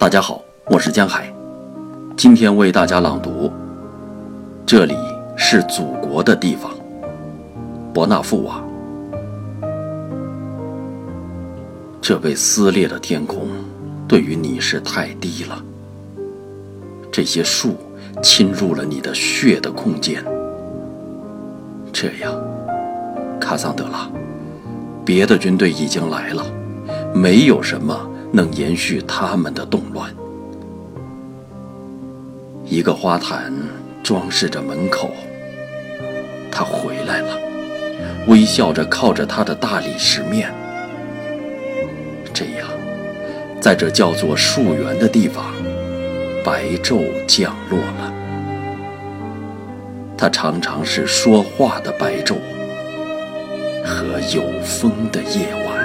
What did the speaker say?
大家好，我是江海，今天为大家朗读。这里是祖国的地方，伯纳富瓦。这被撕裂的天空，对于你是太低了。这些树侵入了你的血的空间。这样，卡桑德拉，别的军队已经来了，没有什么。能延续他们的动乱。一个花坛装饰着门口，他回来了，微笑着靠着他的大理石面。这样，在这叫做树园的地方，白昼降落了。它常常是说话的白昼和有风的夜晚。